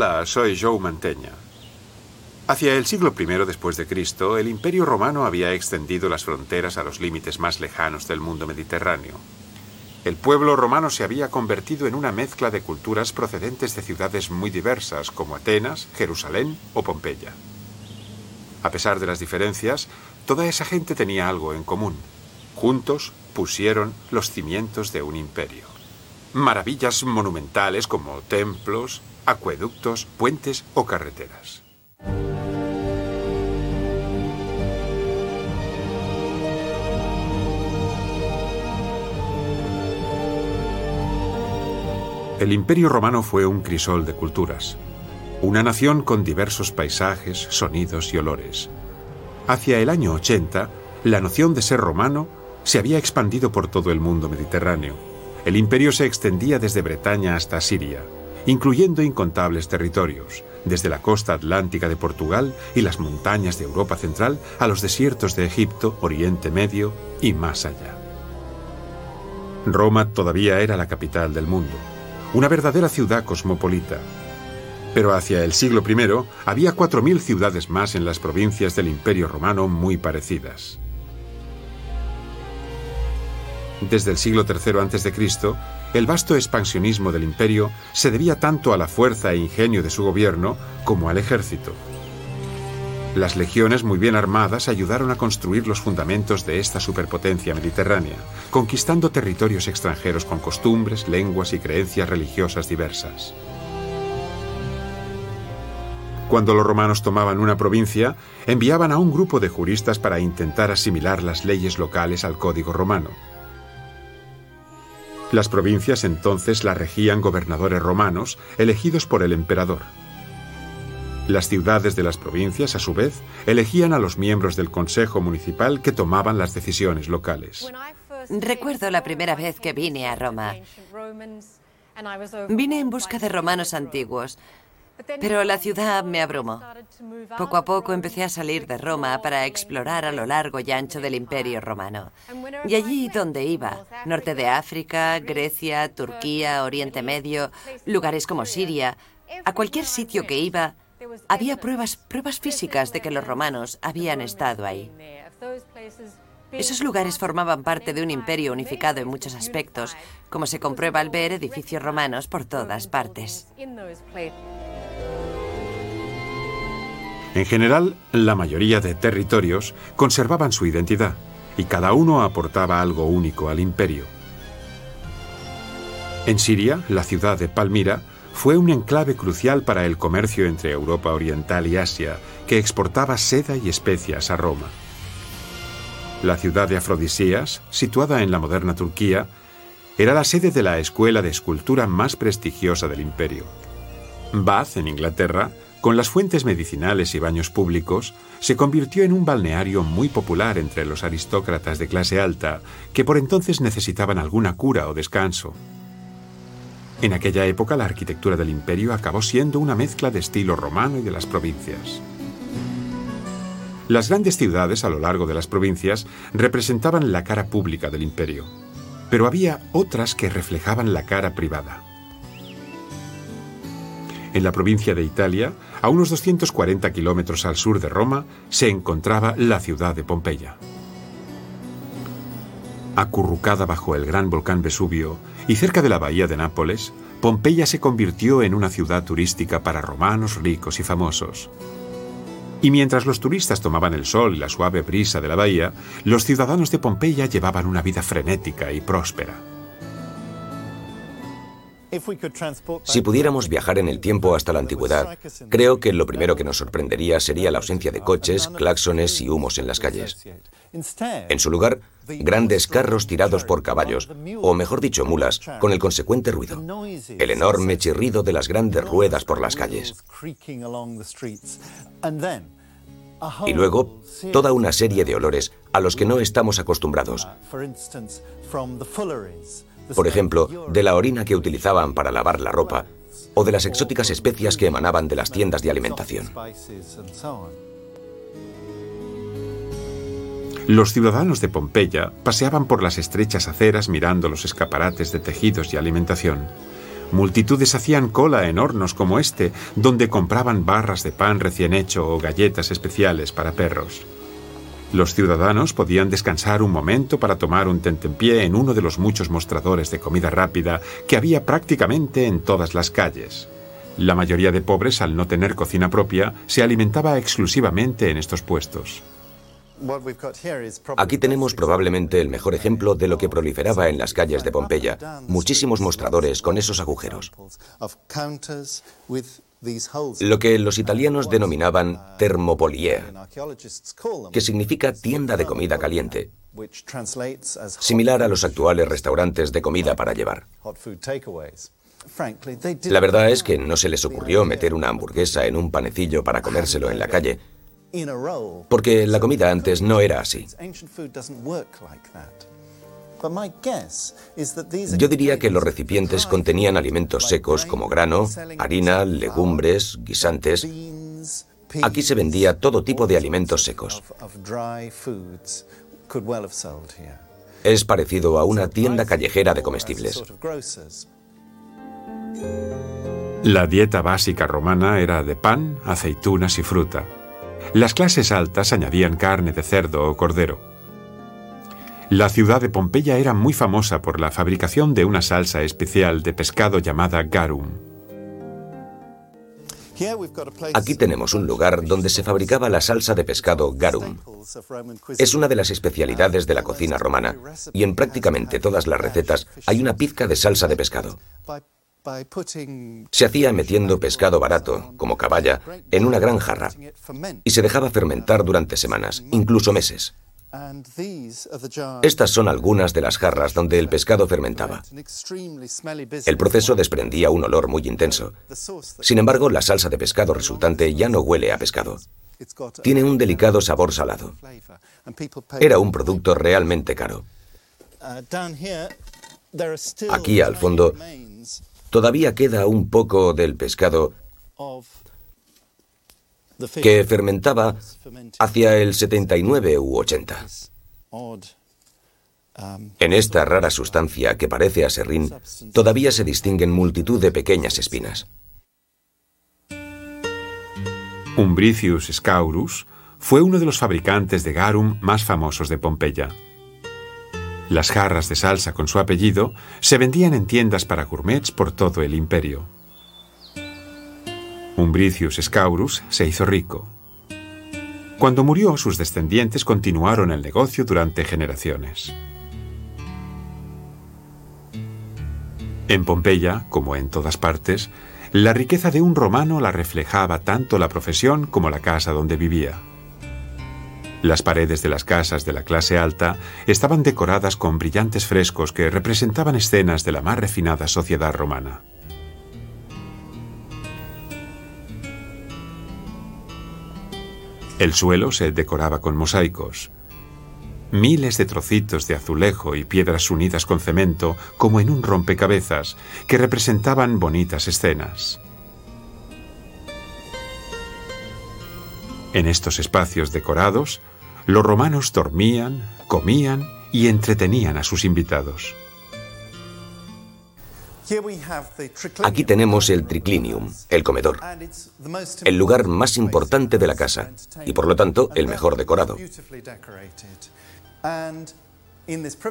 Hola, soy Joe Manteña. Hacia el siglo I después de Cristo, el Imperio Romano había extendido las fronteras a los límites más lejanos del mundo mediterráneo. El pueblo romano se había convertido en una mezcla de culturas procedentes de ciudades muy diversas como Atenas, Jerusalén o Pompeya. A pesar de las diferencias, toda esa gente tenía algo en común. Juntos pusieron los cimientos de un imperio. Maravillas monumentales como templos, acueductos, puentes o carreteras. El Imperio Romano fue un crisol de culturas, una nación con diversos paisajes, sonidos y olores. Hacia el año 80, la noción de ser romano se había expandido por todo el mundo mediterráneo. El imperio se extendía desde Bretaña hasta Siria, incluyendo incontables territorios, desde la costa atlántica de Portugal y las montañas de Europa Central a los desiertos de Egipto, Oriente Medio y más allá. Roma todavía era la capital del mundo una verdadera ciudad cosmopolita. Pero hacia el siglo I había 4.000 ciudades más en las provincias del Imperio Romano muy parecidas. Desde el siglo III a.C., el vasto expansionismo del imperio se debía tanto a la fuerza e ingenio de su gobierno como al ejército. Las legiones muy bien armadas ayudaron a construir los fundamentos de esta superpotencia mediterránea, conquistando territorios extranjeros con costumbres, lenguas y creencias religiosas diversas. Cuando los romanos tomaban una provincia, enviaban a un grupo de juristas para intentar asimilar las leyes locales al código romano. Las provincias entonces las regían gobernadores romanos elegidos por el emperador. Las ciudades de las provincias, a su vez, elegían a los miembros del Consejo Municipal que tomaban las decisiones locales. Recuerdo la primera vez que vine a Roma. Vine en busca de romanos antiguos, pero la ciudad me abrumó. Poco a poco empecé a salir de Roma para explorar a lo largo y ancho del imperio romano. Y allí donde iba, norte de África, Grecia, Turquía, Oriente Medio, lugares como Siria, a cualquier sitio que iba, había pruebas, pruebas físicas de que los romanos habían estado ahí. Esos lugares formaban parte de un imperio unificado en muchos aspectos, como se comprueba al ver edificios romanos por todas partes. En general, la mayoría de territorios conservaban su identidad y cada uno aportaba algo único al imperio. En Siria, la ciudad de Palmira fue un enclave crucial para el comercio entre Europa Oriental y Asia, que exportaba seda y especias a Roma. La ciudad de Afrodisías, situada en la moderna Turquía, era la sede de la escuela de escultura más prestigiosa del imperio. Bath, en Inglaterra, con las fuentes medicinales y baños públicos, se convirtió en un balneario muy popular entre los aristócratas de clase alta que por entonces necesitaban alguna cura o descanso. En aquella época la arquitectura del imperio acabó siendo una mezcla de estilo romano y de las provincias. Las grandes ciudades a lo largo de las provincias representaban la cara pública del imperio, pero había otras que reflejaban la cara privada. En la provincia de Italia, a unos 240 kilómetros al sur de Roma, se encontraba la ciudad de Pompeya. Acurrucada bajo el gran volcán Vesubio y cerca de la bahía de Nápoles, Pompeya se convirtió en una ciudad turística para romanos ricos y famosos. Y mientras los turistas tomaban el sol y la suave brisa de la bahía, los ciudadanos de Pompeya llevaban una vida frenética y próspera. Si pudiéramos viajar en el tiempo hasta la antigüedad, creo que lo primero que nos sorprendería sería la ausencia de coches, claxones y humos en las calles. En su lugar, grandes carros tirados por caballos, o mejor dicho, mulas, con el consecuente ruido. El enorme chirrido de las grandes ruedas por las calles. Y luego, toda una serie de olores a los que no estamos acostumbrados. Por ejemplo, de la orina que utilizaban para lavar la ropa, o de las exóticas especias que emanaban de las tiendas de alimentación. Los ciudadanos de Pompeya paseaban por las estrechas aceras mirando los escaparates de tejidos y alimentación. Multitudes hacían cola en hornos como este, donde compraban barras de pan recién hecho o galletas especiales para perros. Los ciudadanos podían descansar un momento para tomar un tentempié en uno de los muchos mostradores de comida rápida que había prácticamente en todas las calles. La mayoría de pobres, al no tener cocina propia, se alimentaba exclusivamente en estos puestos. Aquí tenemos probablemente el mejor ejemplo de lo que proliferaba en las calles de Pompeya. Muchísimos mostradores con esos agujeros. Lo que los italianos denominaban termopolier, que significa tienda de comida caliente, similar a los actuales restaurantes de comida para llevar. La verdad es que no se les ocurrió meter una hamburguesa en un panecillo para comérselo en la calle, porque la comida antes no era así. Yo diría que los recipientes contenían alimentos secos como grano, harina, legumbres, guisantes. Aquí se vendía todo tipo de alimentos secos. Es parecido a una tienda callejera de comestibles. La dieta básica romana era de pan, aceitunas y fruta. Las clases altas añadían carne de cerdo o cordero. La ciudad de Pompeya era muy famosa por la fabricación de una salsa especial de pescado llamada garum. Aquí tenemos un lugar donde se fabricaba la salsa de pescado garum. Es una de las especialidades de la cocina romana y en prácticamente todas las recetas hay una pizca de salsa de pescado. Se hacía metiendo pescado barato, como caballa, en una gran jarra y se dejaba fermentar durante semanas, incluso meses. Estas son algunas de las jarras donde el pescado fermentaba. El proceso desprendía un olor muy intenso. Sin embargo, la salsa de pescado resultante ya no huele a pescado. Tiene un delicado sabor salado. Era un producto realmente caro. Aquí al fondo todavía queda un poco del pescado que fermentaba hacia el 79 u 80. En esta rara sustancia que parece a serrín, todavía se distinguen multitud de pequeñas espinas. Umbricius Scaurus fue uno de los fabricantes de garum más famosos de Pompeya. Las jarras de salsa con su apellido se vendían en tiendas para gourmets por todo el imperio. Umbricius Scaurus se hizo rico. Cuando murió, sus descendientes continuaron el negocio durante generaciones. En Pompeya, como en todas partes, la riqueza de un romano la reflejaba tanto la profesión como la casa donde vivía. Las paredes de las casas de la clase alta estaban decoradas con brillantes frescos que representaban escenas de la más refinada sociedad romana. El suelo se decoraba con mosaicos. Miles de trocitos de azulejo y piedras unidas con cemento como en un rompecabezas que representaban bonitas escenas. En estos espacios decorados, los romanos dormían, comían y entretenían a sus invitados. Aquí tenemos el triclinium, el comedor, el lugar más importante de la casa y por lo tanto el mejor decorado.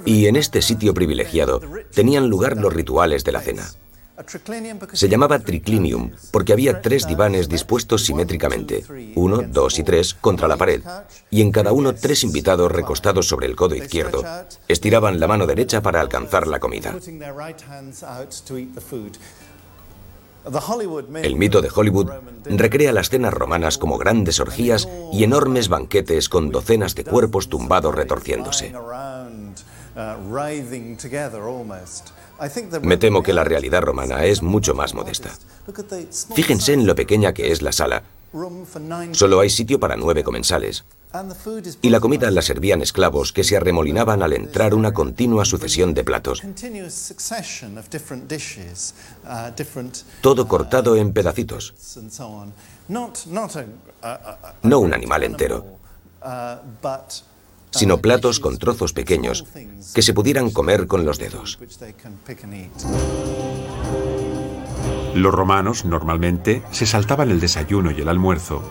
Y en este sitio privilegiado tenían lugar los rituales de la cena. Se llamaba triclinium porque había tres divanes dispuestos simétricamente, uno, dos y tres, contra la pared, y en cada uno tres invitados recostados sobre el codo izquierdo. Estiraban la mano derecha para alcanzar la comida. El mito de Hollywood recrea las cenas romanas como grandes orgías y enormes banquetes con docenas de cuerpos tumbados retorciéndose. Me temo que la realidad romana es mucho más modesta. Fíjense en lo pequeña que es la sala. Solo hay sitio para nueve comensales. Y la comida la servían esclavos que se arremolinaban al entrar una continua sucesión de platos. Todo cortado en pedacitos. No un animal entero sino platos con trozos pequeños que se pudieran comer con los dedos. Los romanos, normalmente, se saltaban el desayuno y el almuerzo,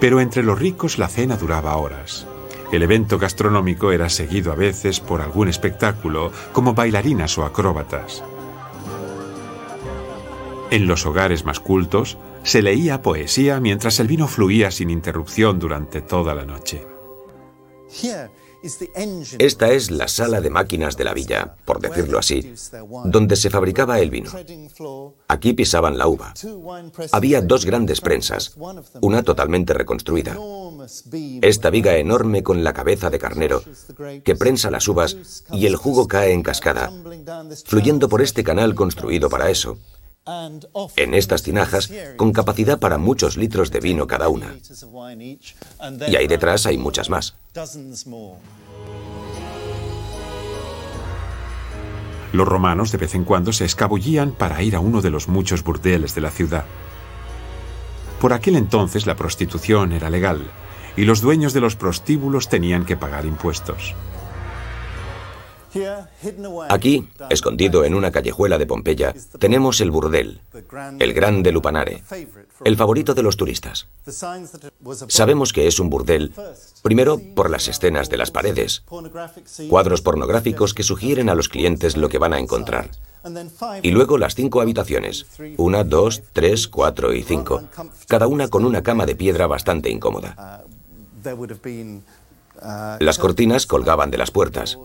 pero entre los ricos la cena duraba horas. El evento gastronómico era seguido a veces por algún espectáculo, como bailarinas o acróbatas. En los hogares más cultos, se leía poesía mientras el vino fluía sin interrupción durante toda la noche. Esta es la sala de máquinas de la villa, por decirlo así, donde se fabricaba el vino. Aquí pisaban la uva. Había dos grandes prensas, una totalmente reconstruida. Esta viga enorme con la cabeza de carnero, que prensa las uvas y el jugo cae en cascada, fluyendo por este canal construido para eso. En estas tinajas, con capacidad para muchos litros de vino cada una. Y ahí detrás hay muchas más. Los romanos de vez en cuando se escabullían para ir a uno de los muchos burdeles de la ciudad. Por aquel entonces la prostitución era legal y los dueños de los prostíbulos tenían que pagar impuestos. Aquí, escondido en una callejuela de Pompeya, tenemos el burdel, el Grande Lupanare, el favorito de los turistas. Sabemos que es un burdel, primero por las escenas de las paredes, cuadros pornográficos que sugieren a los clientes lo que van a encontrar. Y luego las cinco habitaciones, una, dos, tres, cuatro y cinco, cada una con una cama de piedra bastante incómoda. Las cortinas colgaban de las puertas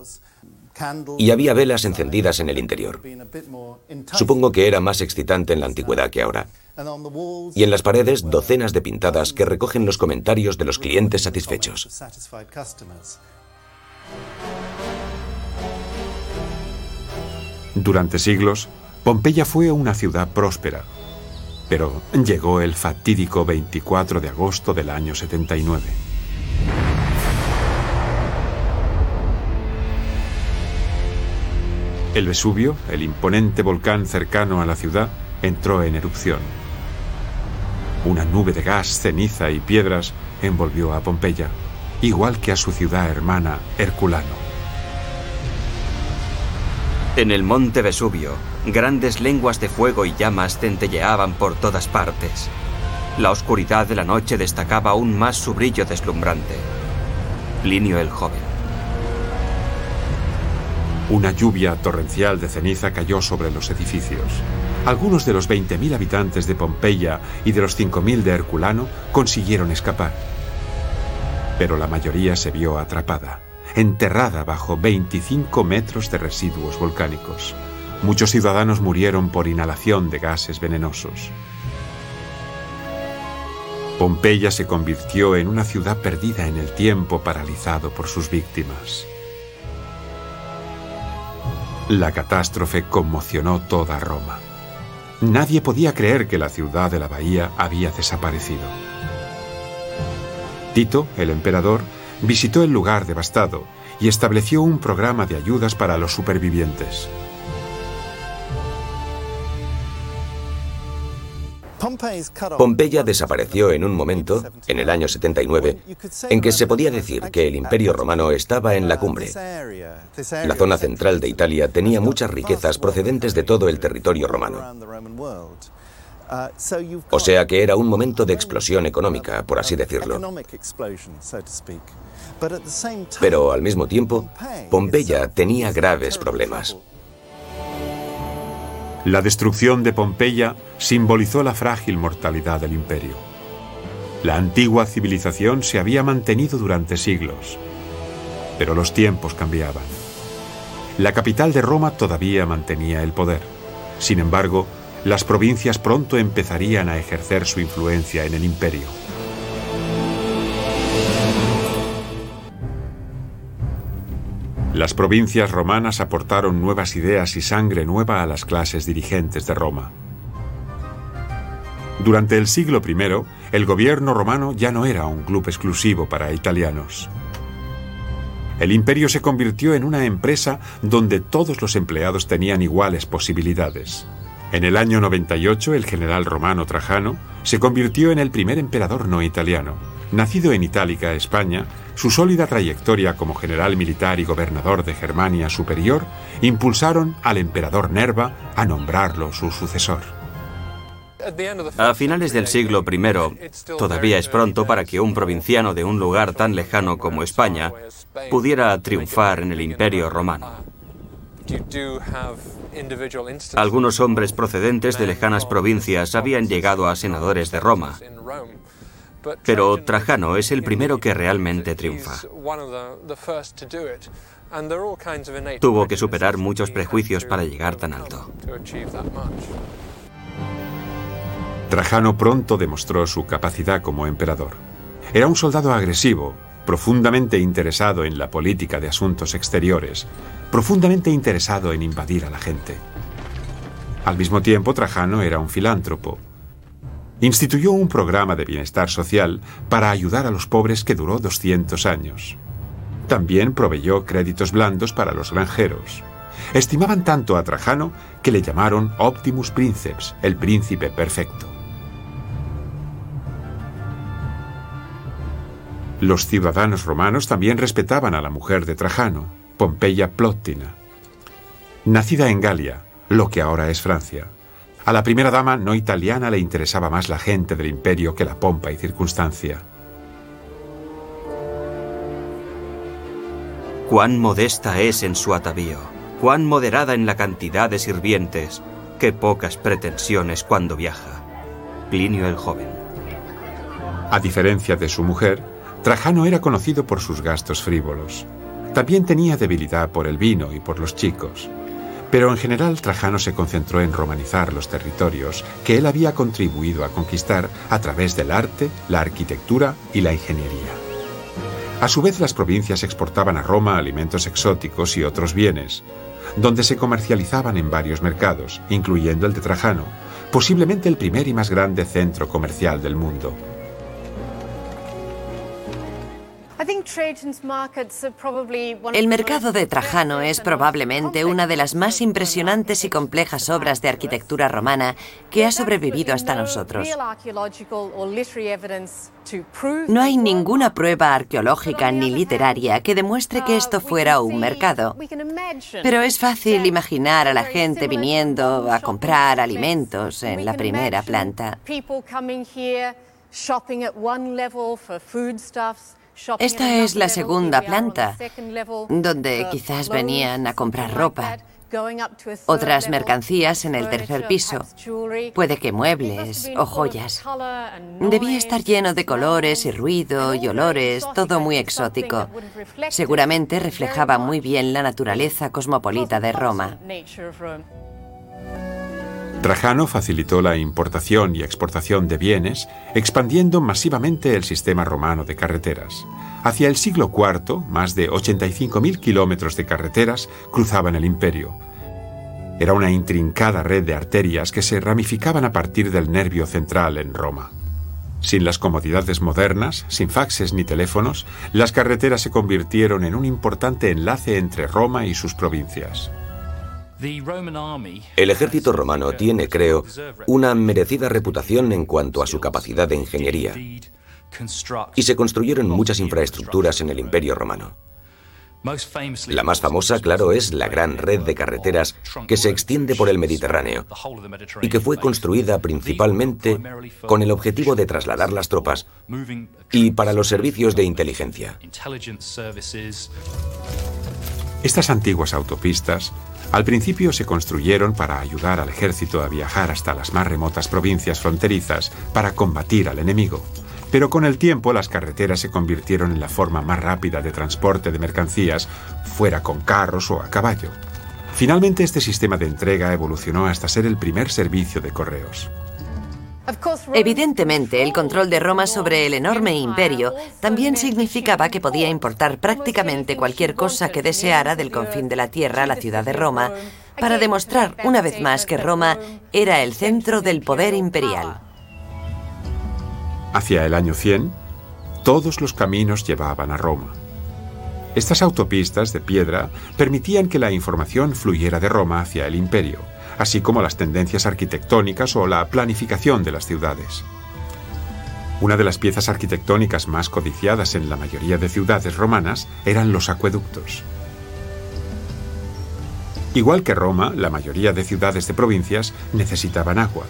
y había velas encendidas en el interior. Supongo que era más excitante en la antigüedad que ahora. Y en las paredes docenas de pintadas que recogen los comentarios de los clientes satisfechos. Durante siglos, Pompeya fue una ciudad próspera, pero llegó el fatídico 24 de agosto del año 79. El Vesubio, el imponente volcán cercano a la ciudad, entró en erupción. Una nube de gas, ceniza y piedras envolvió a Pompeya, igual que a su ciudad hermana, Herculano. En el monte Vesubio, grandes lenguas de fuego y llamas centelleaban por todas partes. La oscuridad de la noche destacaba aún más su brillo deslumbrante. Plinio el joven. Una lluvia torrencial de ceniza cayó sobre los edificios. Algunos de los 20.000 habitantes de Pompeya y de los 5.000 de Herculano consiguieron escapar. Pero la mayoría se vio atrapada, enterrada bajo 25 metros de residuos volcánicos. Muchos ciudadanos murieron por inhalación de gases venenosos. Pompeya se convirtió en una ciudad perdida en el tiempo paralizado por sus víctimas. La catástrofe conmocionó toda Roma. Nadie podía creer que la ciudad de la bahía había desaparecido. Tito, el emperador, visitó el lugar devastado y estableció un programa de ayudas para los supervivientes. Pompeya desapareció en un momento, en el año 79, en que se podía decir que el imperio romano estaba en la cumbre. La zona central de Italia tenía muchas riquezas procedentes de todo el territorio romano. O sea que era un momento de explosión económica, por así decirlo. Pero al mismo tiempo, Pompeya tenía graves problemas. La destrucción de Pompeya simbolizó la frágil mortalidad del imperio. La antigua civilización se había mantenido durante siglos, pero los tiempos cambiaban. La capital de Roma todavía mantenía el poder. Sin embargo, las provincias pronto empezarían a ejercer su influencia en el imperio. Las provincias romanas aportaron nuevas ideas y sangre nueva a las clases dirigentes de Roma. Durante el siglo I, el gobierno romano ya no era un club exclusivo para italianos. El imperio se convirtió en una empresa donde todos los empleados tenían iguales posibilidades. En el año 98, el general romano Trajano se convirtió en el primer emperador no italiano. Nacido en Itálica, España, su sólida trayectoria como general militar y gobernador de Germania Superior impulsaron al emperador Nerva a nombrarlo su sucesor. A finales del siglo I, todavía es pronto para que un provinciano de un lugar tan lejano como España pudiera triunfar en el Imperio Romano. Algunos hombres procedentes de lejanas provincias habían llegado a senadores de Roma, pero Trajano es el primero que realmente triunfa. Tuvo que superar muchos prejuicios para llegar tan alto. Trajano pronto demostró su capacidad como emperador. Era un soldado agresivo, profundamente interesado en la política de asuntos exteriores, profundamente interesado en invadir a la gente. Al mismo tiempo, Trajano era un filántropo. Instituyó un programa de bienestar social para ayudar a los pobres que duró 200 años. También proveyó créditos blandos para los granjeros. Estimaban tanto a Trajano que le llamaron Optimus Princeps, el príncipe perfecto. Los ciudadanos romanos también respetaban a la mujer de Trajano, Pompeya Plottina. Nacida en Galia, lo que ahora es Francia, a la primera dama no italiana le interesaba más la gente del imperio que la pompa y circunstancia. Cuán modesta es en su atavío, cuán moderada en la cantidad de sirvientes, qué pocas pretensiones cuando viaja. Plinio el joven. A diferencia de su mujer, Trajano era conocido por sus gastos frívolos. También tenía debilidad por el vino y por los chicos. Pero en general Trajano se concentró en romanizar los territorios que él había contribuido a conquistar a través del arte, la arquitectura y la ingeniería. A su vez, las provincias exportaban a Roma alimentos exóticos y otros bienes, donde se comercializaban en varios mercados, incluyendo el de Trajano, posiblemente el primer y más grande centro comercial del mundo. El mercado de Trajano es probablemente una de las más impresionantes y complejas obras de arquitectura romana que ha sobrevivido hasta nosotros. No hay ninguna prueba arqueológica ni literaria que demuestre que esto fuera un mercado. Pero es fácil imaginar a la gente viniendo a comprar alimentos en la primera planta. Esta es la segunda planta, donde quizás venían a comprar ropa. Otras mercancías en el tercer piso. Puede que muebles o joyas. Debía estar lleno de colores y ruido y olores, todo muy exótico. Seguramente reflejaba muy bien la naturaleza cosmopolita de Roma. Trajano facilitó la importación y exportación de bienes, expandiendo masivamente el sistema romano de carreteras. Hacia el siglo IV, más de 85.000 kilómetros de carreteras cruzaban el imperio. Era una intrincada red de arterias que se ramificaban a partir del nervio central en Roma. Sin las comodidades modernas, sin faxes ni teléfonos, las carreteras se convirtieron en un importante enlace entre Roma y sus provincias. El ejército romano tiene, creo, una merecida reputación en cuanto a su capacidad de ingeniería. Y se construyeron muchas infraestructuras en el imperio romano. La más famosa, claro, es la gran red de carreteras que se extiende por el Mediterráneo y que fue construida principalmente con el objetivo de trasladar las tropas y para los servicios de inteligencia. Estas antiguas autopistas al principio se construyeron para ayudar al ejército a viajar hasta las más remotas provincias fronterizas para combatir al enemigo. Pero con el tiempo las carreteras se convirtieron en la forma más rápida de transporte de mercancías, fuera con carros o a caballo. Finalmente este sistema de entrega evolucionó hasta ser el primer servicio de correos. Evidentemente, el control de Roma sobre el enorme imperio también significaba que podía importar prácticamente cualquier cosa que deseara del confín de la tierra a la ciudad de Roma, para demostrar una vez más que Roma era el centro del poder imperial. Hacia el año 100, todos los caminos llevaban a Roma. Estas autopistas de piedra permitían que la información fluyera de Roma hacia el imperio así como las tendencias arquitectónicas o la planificación de las ciudades. Una de las piezas arquitectónicas más codiciadas en la mayoría de ciudades romanas eran los acueductos. Igual que Roma, la mayoría de ciudades de provincias necesitaban agua.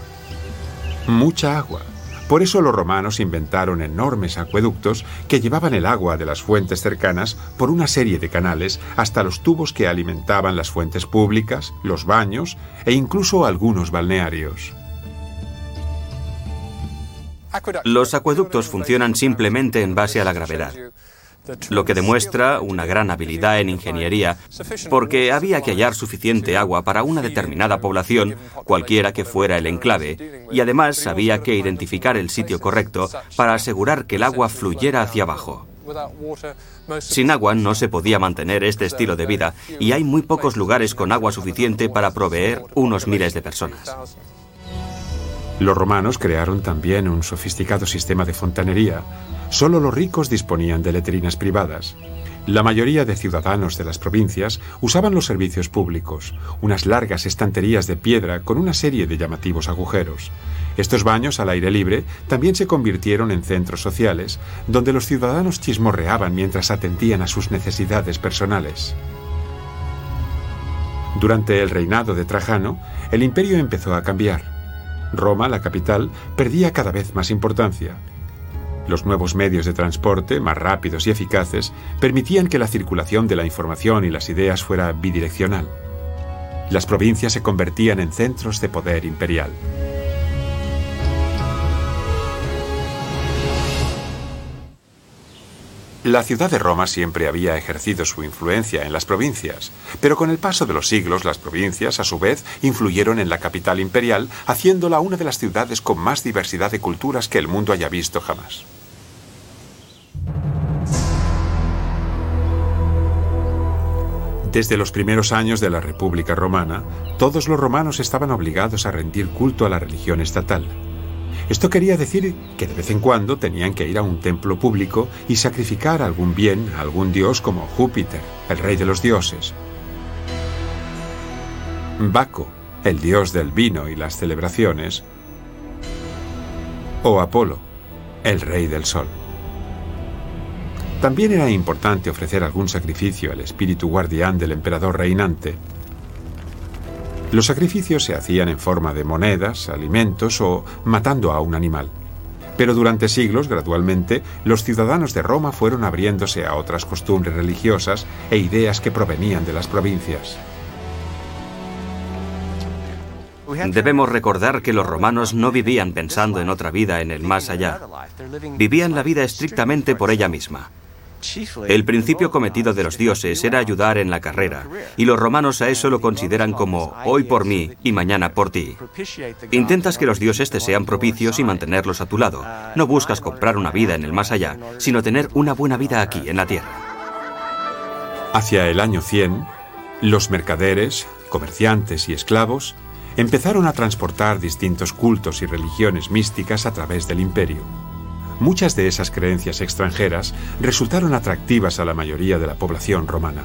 Mucha agua. Por eso los romanos inventaron enormes acueductos que llevaban el agua de las fuentes cercanas por una serie de canales hasta los tubos que alimentaban las fuentes públicas, los baños e incluso algunos balnearios. Los acueductos funcionan simplemente en base a la gravedad, lo que demuestra una gran habilidad en ingeniería, porque había que hallar suficiente agua para una determinada población, cualquiera que fuera el enclave, y además había que identificar el sitio correcto para asegurar que el agua fluyera hacia abajo. Sin agua no se podía mantener este estilo de vida y hay muy pocos lugares con agua suficiente para proveer unos miles de personas. Los romanos crearon también un sofisticado sistema de fontanería. Solo los ricos disponían de letrinas privadas. La mayoría de ciudadanos de las provincias usaban los servicios públicos, unas largas estanterías de piedra con una serie de llamativos agujeros. Estos baños al aire libre también se convirtieron en centros sociales, donde los ciudadanos chismorreaban mientras atendían a sus necesidades personales. Durante el reinado de Trajano, el imperio empezó a cambiar. Roma, la capital, perdía cada vez más importancia. Los nuevos medios de transporte, más rápidos y eficaces, permitían que la circulación de la información y las ideas fuera bidireccional. Las provincias se convertían en centros de poder imperial. La ciudad de Roma siempre había ejercido su influencia en las provincias, pero con el paso de los siglos las provincias, a su vez, influyeron en la capital imperial, haciéndola una de las ciudades con más diversidad de culturas que el mundo haya visto jamás. Desde los primeros años de la República Romana, todos los romanos estaban obligados a rendir culto a la religión estatal. Esto quería decir que de vez en cuando tenían que ir a un templo público y sacrificar algún bien a algún dios como Júpiter, el rey de los dioses. Baco, el dios del vino y las celebraciones. O Apolo, el rey del sol. También era importante ofrecer algún sacrificio al espíritu guardián del emperador reinante, los sacrificios se hacían en forma de monedas, alimentos o matando a un animal. Pero durante siglos, gradualmente, los ciudadanos de Roma fueron abriéndose a otras costumbres religiosas e ideas que provenían de las provincias. Debemos recordar que los romanos no vivían pensando en otra vida en el más allá. Vivían la vida estrictamente por ella misma. El principio cometido de los dioses era ayudar en la carrera, y los romanos a eso lo consideran como hoy por mí y mañana por ti. Intentas que los dioses te sean propicios y mantenerlos a tu lado. No buscas comprar una vida en el más allá, sino tener una buena vida aquí, en la tierra. Hacia el año 100, los mercaderes, comerciantes y esclavos empezaron a transportar distintos cultos y religiones místicas a través del imperio. Muchas de esas creencias extranjeras resultaron atractivas a la mayoría de la población romana.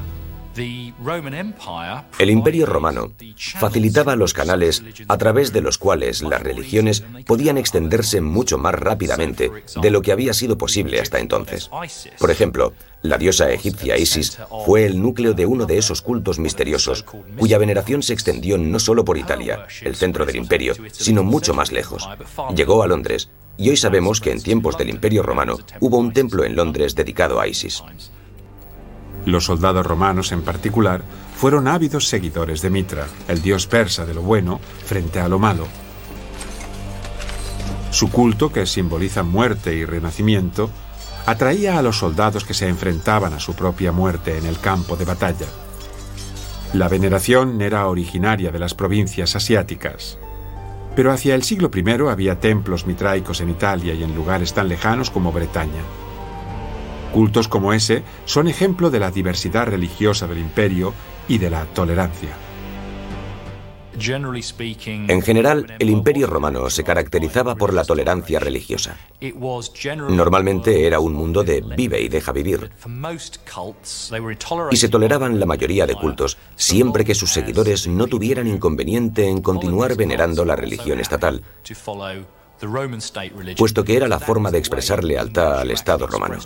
El imperio romano facilitaba los canales a través de los cuales las religiones podían extenderse mucho más rápidamente de lo que había sido posible hasta entonces. Por ejemplo, la diosa egipcia Isis fue el núcleo de uno de esos cultos misteriosos, cuya veneración se extendió no solo por Italia, el centro del imperio, sino mucho más lejos. Llegó a Londres y hoy sabemos que en tiempos del Imperio Romano hubo un templo en Londres dedicado a Isis. Los soldados romanos en particular fueron ávidos seguidores de Mitra, el dios persa de lo bueno frente a lo malo. Su culto, que simboliza muerte y renacimiento, atraía a los soldados que se enfrentaban a su propia muerte en el campo de batalla. La veneración era originaria de las provincias asiáticas. Pero hacia el siglo I había templos mitraicos en Italia y en lugares tan lejanos como Bretaña. Cultos como ese son ejemplo de la diversidad religiosa del imperio y de la tolerancia. En general, el imperio romano se caracterizaba por la tolerancia religiosa. Normalmente era un mundo de vive y deja vivir. Y se toleraban la mayoría de cultos, siempre que sus seguidores no tuvieran inconveniente en continuar venerando la religión estatal, puesto que era la forma de expresar lealtad al Estado romano.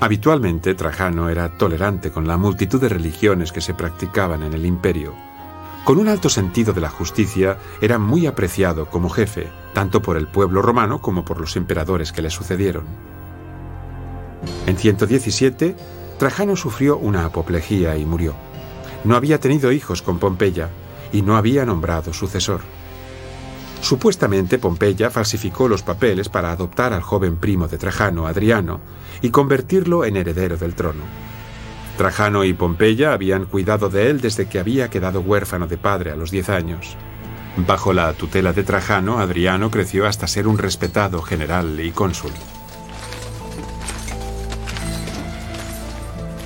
Habitualmente Trajano era tolerante con la multitud de religiones que se practicaban en el imperio. Con un alto sentido de la justicia, era muy apreciado como jefe, tanto por el pueblo romano como por los emperadores que le sucedieron. En 117, Trajano sufrió una apoplejía y murió. No había tenido hijos con Pompeya y no había nombrado sucesor. Supuestamente Pompeya falsificó los papeles para adoptar al joven primo de Trajano, Adriano, y convertirlo en heredero del trono. Trajano y Pompeya habían cuidado de él desde que había quedado huérfano de padre a los 10 años. Bajo la tutela de Trajano, Adriano creció hasta ser un respetado general y cónsul.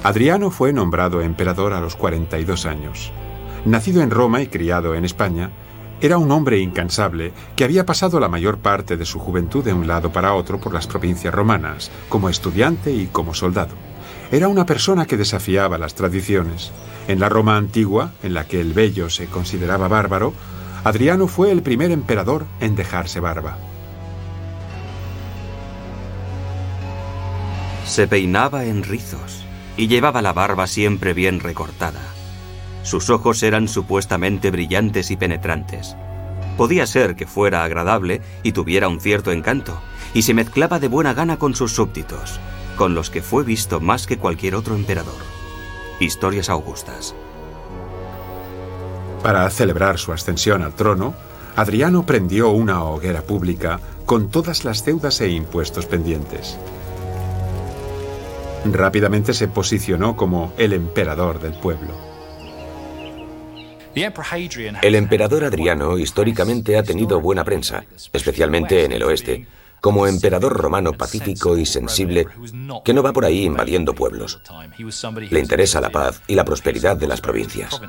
Adriano fue nombrado emperador a los 42 años. Nacido en Roma y criado en España, era un hombre incansable que había pasado la mayor parte de su juventud de un lado para otro por las provincias romanas, como estudiante y como soldado. Era una persona que desafiaba las tradiciones. En la Roma antigua, en la que el bello se consideraba bárbaro, Adriano fue el primer emperador en dejarse barba. Se peinaba en rizos y llevaba la barba siempre bien recortada. Sus ojos eran supuestamente brillantes y penetrantes. Podía ser que fuera agradable y tuviera un cierto encanto, y se mezclaba de buena gana con sus súbditos, con los que fue visto más que cualquier otro emperador. Historias Augustas. Para celebrar su ascensión al trono, Adriano prendió una hoguera pública con todas las deudas e impuestos pendientes. Rápidamente se posicionó como el emperador del pueblo. El emperador Adriano históricamente ha tenido buena prensa, especialmente en el oeste, como emperador romano pacífico y sensible que no va por ahí invadiendo pueblos. Le interesa la paz y la prosperidad de las provincias.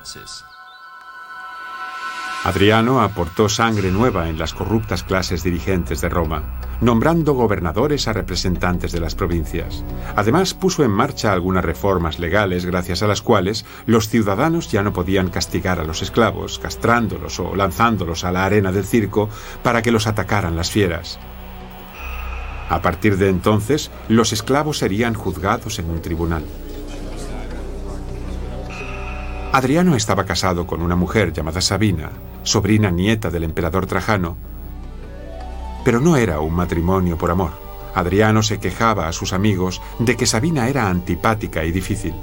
Adriano aportó sangre nueva en las corruptas clases dirigentes de Roma, nombrando gobernadores a representantes de las provincias. Además, puso en marcha algunas reformas legales gracias a las cuales los ciudadanos ya no podían castigar a los esclavos, castrándolos o lanzándolos a la arena del circo para que los atacaran las fieras. A partir de entonces, los esclavos serían juzgados en un tribunal. Adriano estaba casado con una mujer llamada Sabina, sobrina nieta del emperador Trajano. Pero no era un matrimonio por amor. Adriano se quejaba a sus amigos de que Sabina era antipática y difícil.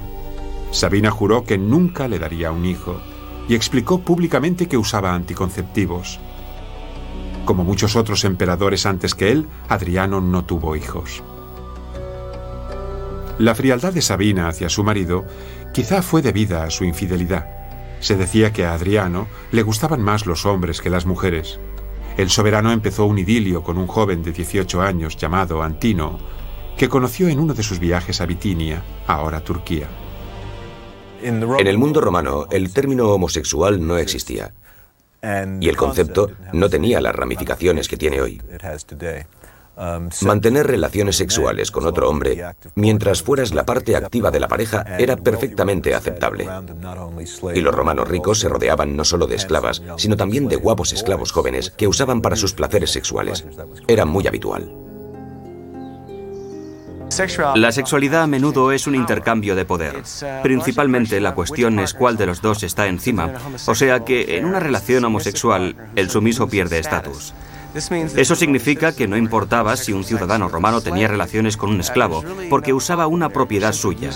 Sabina juró que nunca le daría un hijo y explicó públicamente que usaba anticonceptivos. Como muchos otros emperadores antes que él, Adriano no tuvo hijos. La frialdad de Sabina hacia su marido Quizá fue debida a su infidelidad. Se decía que a Adriano le gustaban más los hombres que las mujeres. El soberano empezó un idilio con un joven de 18 años llamado Antino, que conoció en uno de sus viajes a Bitinia, ahora Turquía. En el mundo romano, el término homosexual no existía y el concepto no tenía las ramificaciones que tiene hoy. Mantener relaciones sexuales con otro hombre mientras fueras la parte activa de la pareja era perfectamente aceptable. Y los romanos ricos se rodeaban no solo de esclavas, sino también de guapos esclavos jóvenes que usaban para sus placeres sexuales. Era muy habitual. La sexualidad a menudo es un intercambio de poder. Principalmente la cuestión es cuál de los dos está encima. O sea que en una relación homosexual el sumiso pierde estatus. Eso significa que no importaba si un ciudadano romano tenía relaciones con un esclavo, porque usaba una propiedad suya.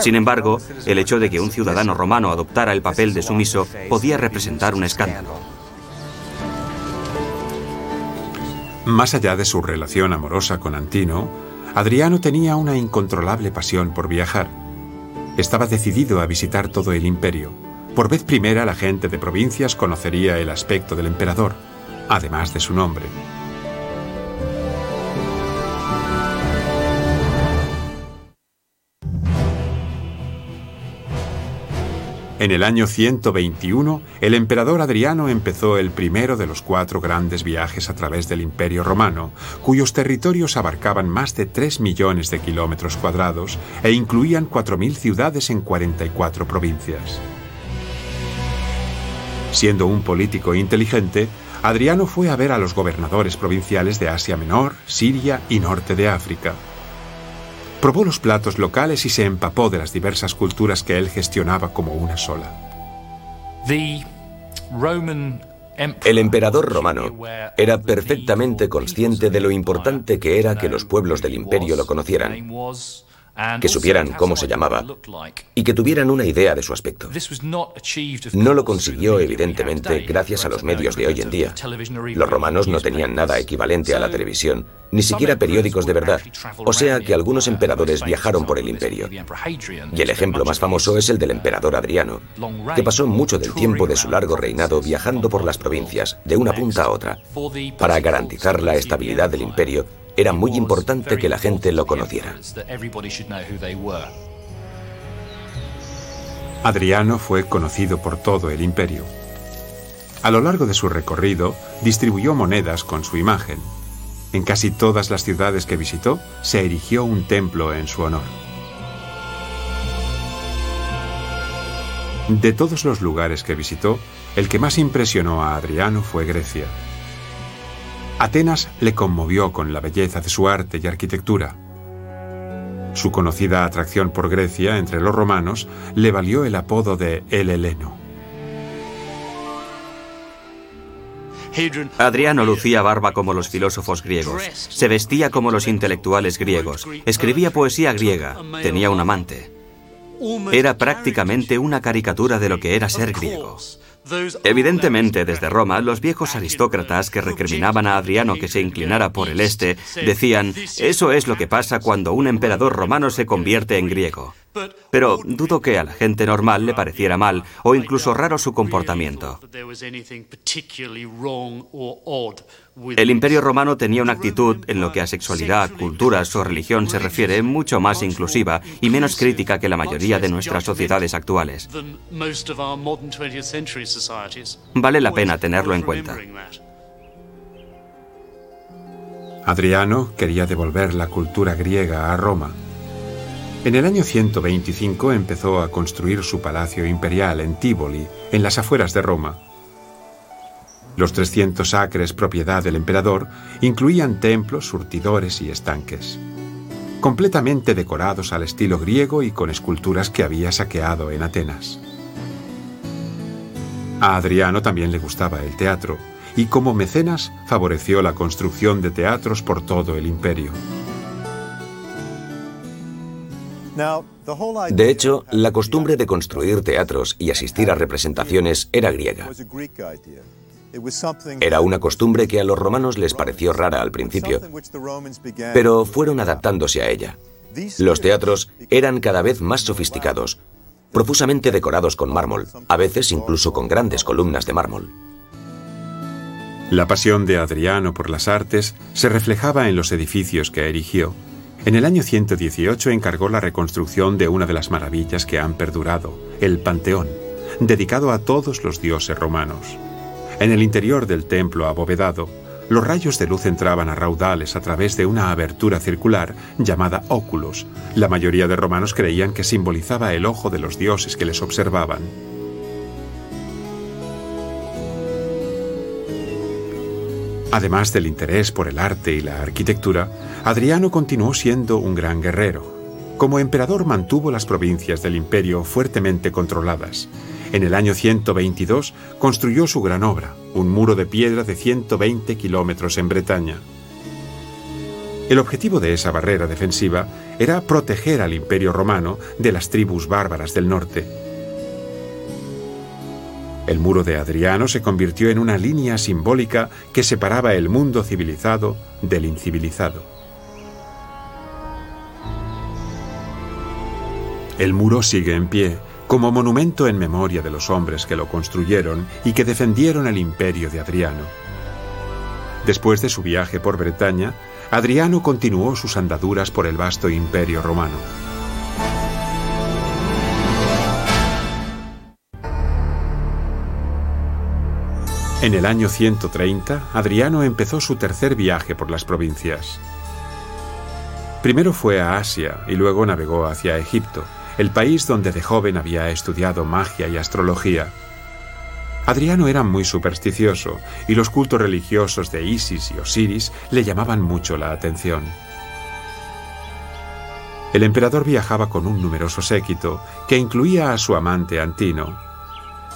Sin embargo, el hecho de que un ciudadano romano adoptara el papel de sumiso podía representar un escándalo. Más allá de su relación amorosa con Antino, Adriano tenía una incontrolable pasión por viajar. Estaba decidido a visitar todo el imperio. Por vez primera la gente de provincias conocería el aspecto del emperador además de su nombre. En el año 121, el emperador Adriano empezó el primero de los cuatro grandes viajes a través del Imperio Romano, cuyos territorios abarcaban más de 3 millones de kilómetros cuadrados e incluían 4.000 ciudades en 44 provincias. Siendo un político inteligente, Adriano fue a ver a los gobernadores provinciales de Asia Menor, Siria y Norte de África. Probó los platos locales y se empapó de las diversas culturas que él gestionaba como una sola. El emperador romano era perfectamente consciente de lo importante que era que los pueblos del imperio lo conocieran que supieran cómo se llamaba y que tuvieran una idea de su aspecto. No lo consiguió, evidentemente, gracias a los medios de hoy en día. Los romanos no tenían nada equivalente a la televisión, ni siquiera periódicos de verdad, o sea que algunos emperadores viajaron por el imperio. Y el ejemplo más famoso es el del emperador Adriano, que pasó mucho del tiempo de su largo reinado viajando por las provincias, de una punta a otra, para garantizar la estabilidad del imperio era muy importante que la gente lo conociera. Adriano fue conocido por todo el imperio. A lo largo de su recorrido, distribuyó monedas con su imagen. En casi todas las ciudades que visitó, se erigió un templo en su honor. De todos los lugares que visitó, el que más impresionó a Adriano fue Grecia. Atenas le conmovió con la belleza de su arte y arquitectura. Su conocida atracción por Grecia entre los romanos le valió el apodo de El Heleno. Adriano lucía barba como los filósofos griegos, se vestía como los intelectuales griegos, escribía poesía griega, tenía un amante. Era prácticamente una caricatura de lo que era ser griego. Evidentemente, desde Roma, los viejos aristócratas que recriminaban a Adriano que se inclinara por el este decían, eso es lo que pasa cuando un emperador romano se convierte en griego. Pero dudo que a la gente normal le pareciera mal o incluso raro su comportamiento. El imperio romano tenía una actitud en lo que a sexualidad, culturas o religión se refiere mucho más inclusiva y menos crítica que la mayoría de nuestras sociedades actuales. Vale la pena tenerlo en cuenta. Adriano quería devolver la cultura griega a Roma en el año 125 empezó a construir su palacio imperial en Tívoli, en las afueras de Roma. Los 300 acres propiedad del emperador incluían templos, surtidores y estanques, completamente decorados al estilo griego y con esculturas que había saqueado en Atenas. A Adriano también le gustaba el teatro, y como mecenas favoreció la construcción de teatros por todo el imperio. De hecho, la costumbre de construir teatros y asistir a representaciones era griega. Era una costumbre que a los romanos les pareció rara al principio, pero fueron adaptándose a ella. Los teatros eran cada vez más sofisticados, profusamente decorados con mármol, a veces incluso con grandes columnas de mármol. La pasión de Adriano por las artes se reflejaba en los edificios que erigió en el año 118 encargó la reconstrucción de una de las maravillas que han perdurado, el Panteón, dedicado a todos los dioses romanos. En el interior del templo abovedado, los rayos de luz entraban a raudales a través de una abertura circular llamada óculos. La mayoría de romanos creían que simbolizaba el ojo de los dioses que les observaban. Además del interés por el arte y la arquitectura, Adriano continuó siendo un gran guerrero. Como emperador mantuvo las provincias del imperio fuertemente controladas. En el año 122 construyó su gran obra, un muro de piedra de 120 kilómetros en Bretaña. El objetivo de esa barrera defensiva era proteger al imperio romano de las tribus bárbaras del norte. El muro de Adriano se convirtió en una línea simbólica que separaba el mundo civilizado del incivilizado. El muro sigue en pie, como monumento en memoria de los hombres que lo construyeron y que defendieron el imperio de Adriano. Después de su viaje por Bretaña, Adriano continuó sus andaduras por el vasto imperio romano. En el año 130, Adriano empezó su tercer viaje por las provincias. Primero fue a Asia y luego navegó hacia Egipto, el país donde de joven había estudiado magia y astrología. Adriano era muy supersticioso y los cultos religiosos de Isis y Osiris le llamaban mucho la atención. El emperador viajaba con un numeroso séquito que incluía a su amante Antino,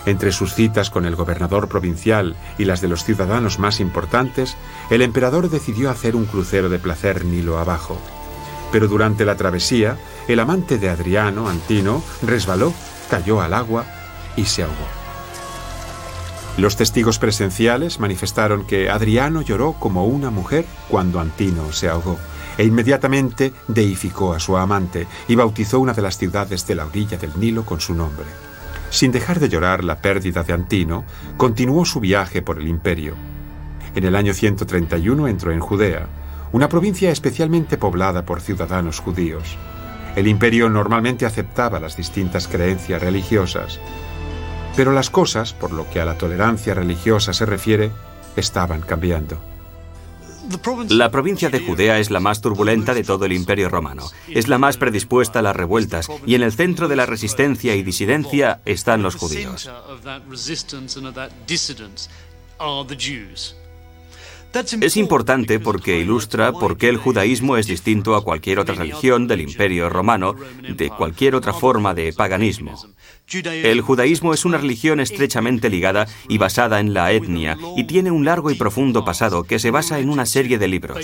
Entre sus citas con el gobernador provincial y las de los ciudadanos más importantes, el emperador decidió hacer un crucero de placer Nilo abajo. Pero durante la travesía, el amante de Adriano, Antino, resbaló, cayó al agua y se ahogó. Los testigos presenciales manifestaron que Adriano lloró como una mujer cuando Antino se ahogó e inmediatamente deificó a su amante y bautizó una de las ciudades de la orilla del Nilo con su nombre. Sin dejar de llorar la pérdida de Antino, continuó su viaje por el imperio. En el año 131 entró en Judea, una provincia especialmente poblada por ciudadanos judíos. El imperio normalmente aceptaba las distintas creencias religiosas, pero las cosas, por lo que a la tolerancia religiosa se refiere, estaban cambiando. La provincia de Judea es la más turbulenta de todo el imperio romano. Es la más predispuesta a las revueltas y en el centro de la resistencia y disidencia están los judíos. Es importante porque ilustra por qué el judaísmo es distinto a cualquier otra religión del imperio romano, de cualquier otra forma de paganismo. El judaísmo es una religión estrechamente ligada y basada en la etnia y tiene un largo y profundo pasado que se basa en una serie de libros.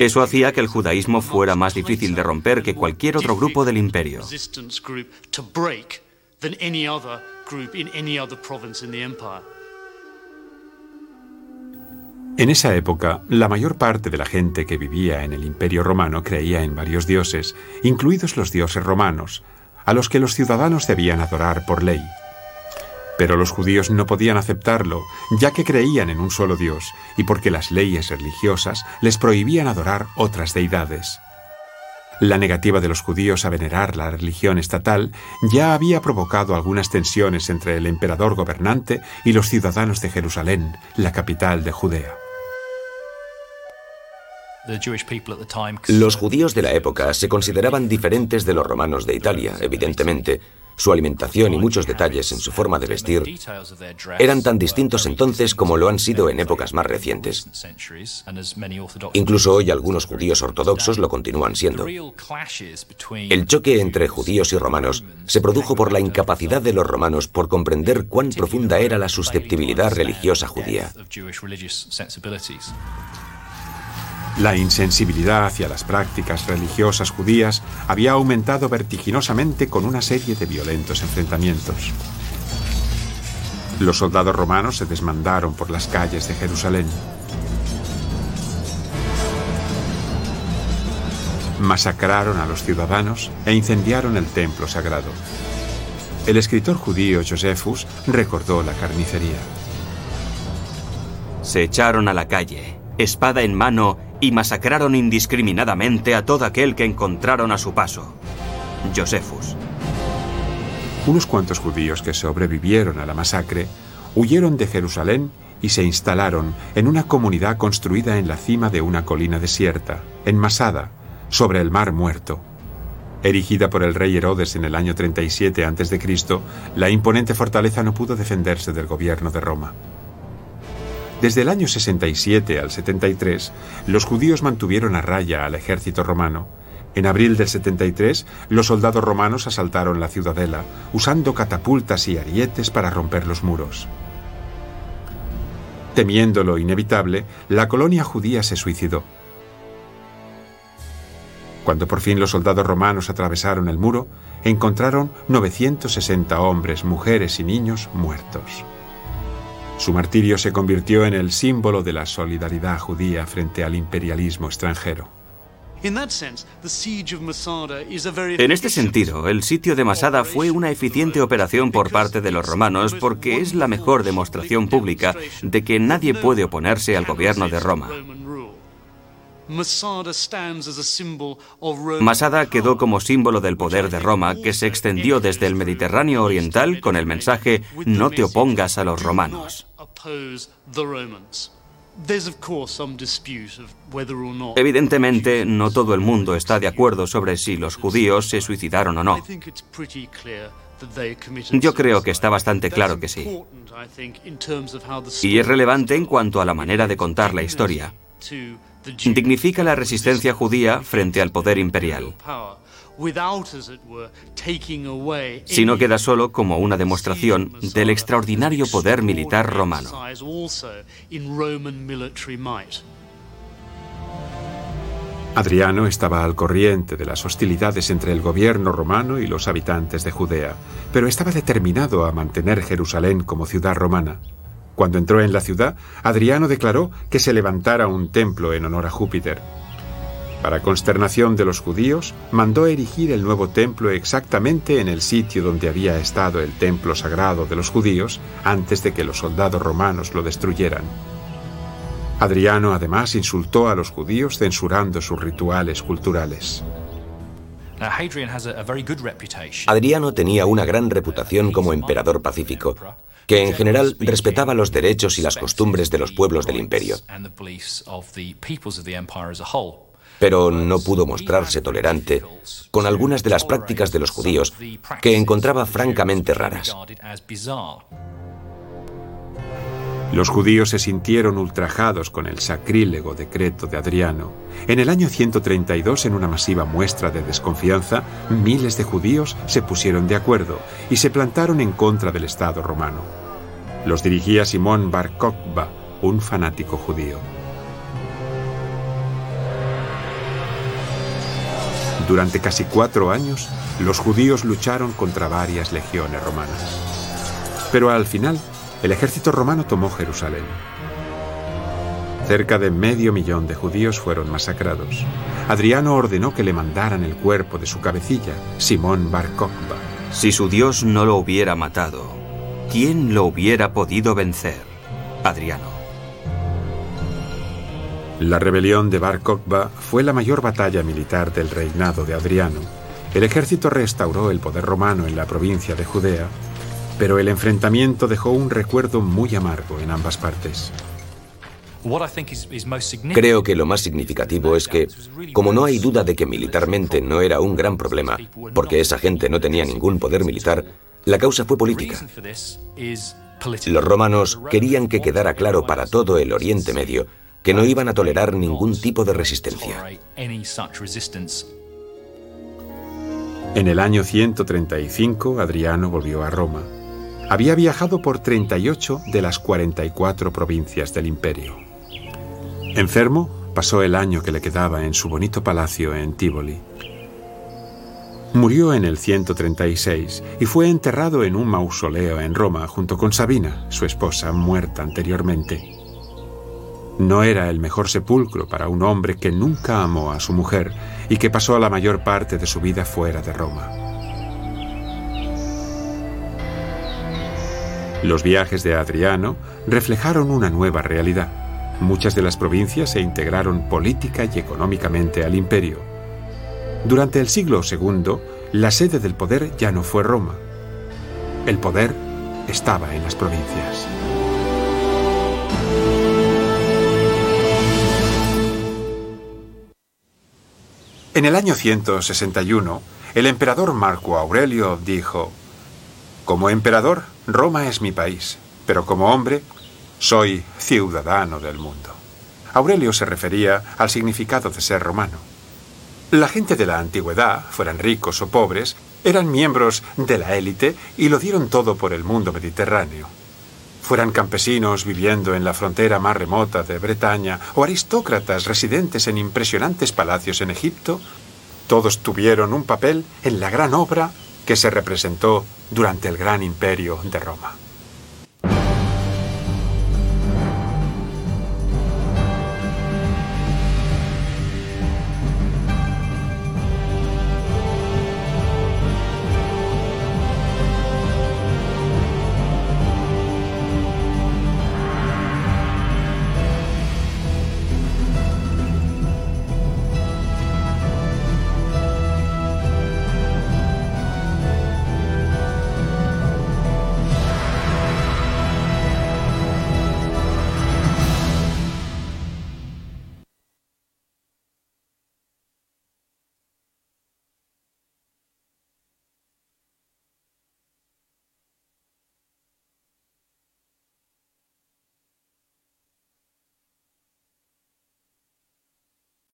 Eso hacía que el judaísmo fuera más difícil de romper que cualquier otro grupo del imperio. En esa época, la mayor parte de la gente que vivía en el Imperio romano creía en varios dioses, incluidos los dioses romanos, a los que los ciudadanos debían adorar por ley. Pero los judíos no podían aceptarlo, ya que creían en un solo Dios y porque las leyes religiosas les prohibían adorar otras deidades. La negativa de los judíos a venerar la religión estatal ya había provocado algunas tensiones entre el emperador gobernante y los ciudadanos de Jerusalén, la capital de Judea. Los judíos de la época se consideraban diferentes de los romanos de Italia, evidentemente. Su alimentación y muchos detalles en su forma de vestir eran tan distintos entonces como lo han sido en épocas más recientes. Incluso hoy algunos judíos ortodoxos lo continúan siendo. El choque entre judíos y romanos se produjo por la incapacidad de los romanos por comprender cuán profunda era la susceptibilidad religiosa judía. La insensibilidad hacia las prácticas religiosas judías había aumentado vertiginosamente con una serie de violentos enfrentamientos. Los soldados romanos se desmandaron por las calles de Jerusalén. Masacraron a los ciudadanos e incendiaron el templo sagrado. El escritor judío Josephus recordó la carnicería. Se echaron a la calle, espada en mano, y masacraron indiscriminadamente a todo aquel que encontraron a su paso. Josephus. Unos cuantos judíos que sobrevivieron a la masacre huyeron de Jerusalén y se instalaron en una comunidad construida en la cima de una colina desierta, en Masada, sobre el Mar Muerto. Erigida por el rey Herodes en el año 37 a.C., la imponente fortaleza no pudo defenderse del gobierno de Roma. Desde el año 67 al 73, los judíos mantuvieron a raya al ejército romano. En abril del 73, los soldados romanos asaltaron la ciudadela, usando catapultas y arietes para romper los muros. Temiendo lo inevitable, la colonia judía se suicidó. Cuando por fin los soldados romanos atravesaron el muro, encontraron 960 hombres, mujeres y niños muertos. Su martirio se convirtió en el símbolo de la solidaridad judía frente al imperialismo extranjero. En este sentido, el sitio de Masada fue una eficiente operación por parte de los romanos porque es la mejor demostración pública de que nadie puede oponerse al gobierno de Roma. Masada quedó como símbolo del poder de Roma que se extendió desde el Mediterráneo oriental con el mensaje no te opongas a los romanos. Evidentemente, no todo el mundo está de acuerdo sobre si los judíos se suicidaron o no. Yo creo que está bastante claro que sí. Y es relevante en cuanto a la manera de contar la historia dignifica la resistencia judía frente al poder imperial. sino queda solo como una demostración del extraordinario poder militar romano. Adriano estaba al corriente de las hostilidades entre el gobierno romano y los habitantes de Judea, pero estaba determinado a mantener Jerusalén como ciudad romana. Cuando entró en la ciudad, Adriano declaró que se levantara un templo en honor a Júpiter. Para consternación de los judíos, mandó erigir el nuevo templo exactamente en el sitio donde había estado el templo sagrado de los judíos antes de que los soldados romanos lo destruyeran. Adriano además insultó a los judíos censurando sus rituales culturales. Adriano tenía una gran reputación como emperador pacífico, que en general respetaba los derechos y las costumbres de los pueblos del imperio. Pero no pudo mostrarse tolerante con algunas de las prácticas de los judíos que encontraba francamente raras. Los judíos se sintieron ultrajados con el sacrílego decreto de Adriano. En el año 132, en una masiva muestra de desconfianza, miles de judíos se pusieron de acuerdo y se plantaron en contra del Estado romano. Los dirigía Simón Bar Kokhba, un fanático judío. Durante casi cuatro años, los judíos lucharon contra varias legiones romanas. Pero al final, el ejército romano tomó Jerusalén. Cerca de medio millón de judíos fueron masacrados. Adriano ordenó que le mandaran el cuerpo de su cabecilla, Simón Bar Kokhba. Si su Dios no lo hubiera matado, ¿quién lo hubiera podido vencer? Adriano. La rebelión de Bar Kokhba fue la mayor batalla militar del reinado de Adriano. El ejército restauró el poder romano en la provincia de Judea pero el enfrentamiento dejó un recuerdo muy amargo en ambas partes. Creo que lo más significativo es que, como no hay duda de que militarmente no era un gran problema, porque esa gente no tenía ningún poder militar, la causa fue política. Los romanos querían que quedara claro para todo el Oriente Medio que no iban a tolerar ningún tipo de resistencia. En el año 135, Adriano volvió a Roma. Había viajado por 38 de las 44 provincias del imperio. Enfermo, pasó el año que le quedaba en su bonito palacio en Tívoli. Murió en el 136 y fue enterrado en un mausoleo en Roma junto con Sabina, su esposa muerta anteriormente. No era el mejor sepulcro para un hombre que nunca amó a su mujer y que pasó la mayor parte de su vida fuera de Roma. Los viajes de Adriano reflejaron una nueva realidad. Muchas de las provincias se integraron política y económicamente al imperio. Durante el siglo II, la sede del poder ya no fue Roma. El poder estaba en las provincias. En el año 161, el emperador Marco Aurelio dijo, como emperador, Roma es mi país, pero como hombre, soy ciudadano del mundo. Aurelio se refería al significado de ser romano. La gente de la antigüedad, fueran ricos o pobres, eran miembros de la élite y lo dieron todo por el mundo mediterráneo. Fueran campesinos viviendo en la frontera más remota de Bretaña o aristócratas residentes en impresionantes palacios en Egipto, todos tuvieron un papel en la gran obra que se representó durante el gran imperio de Roma.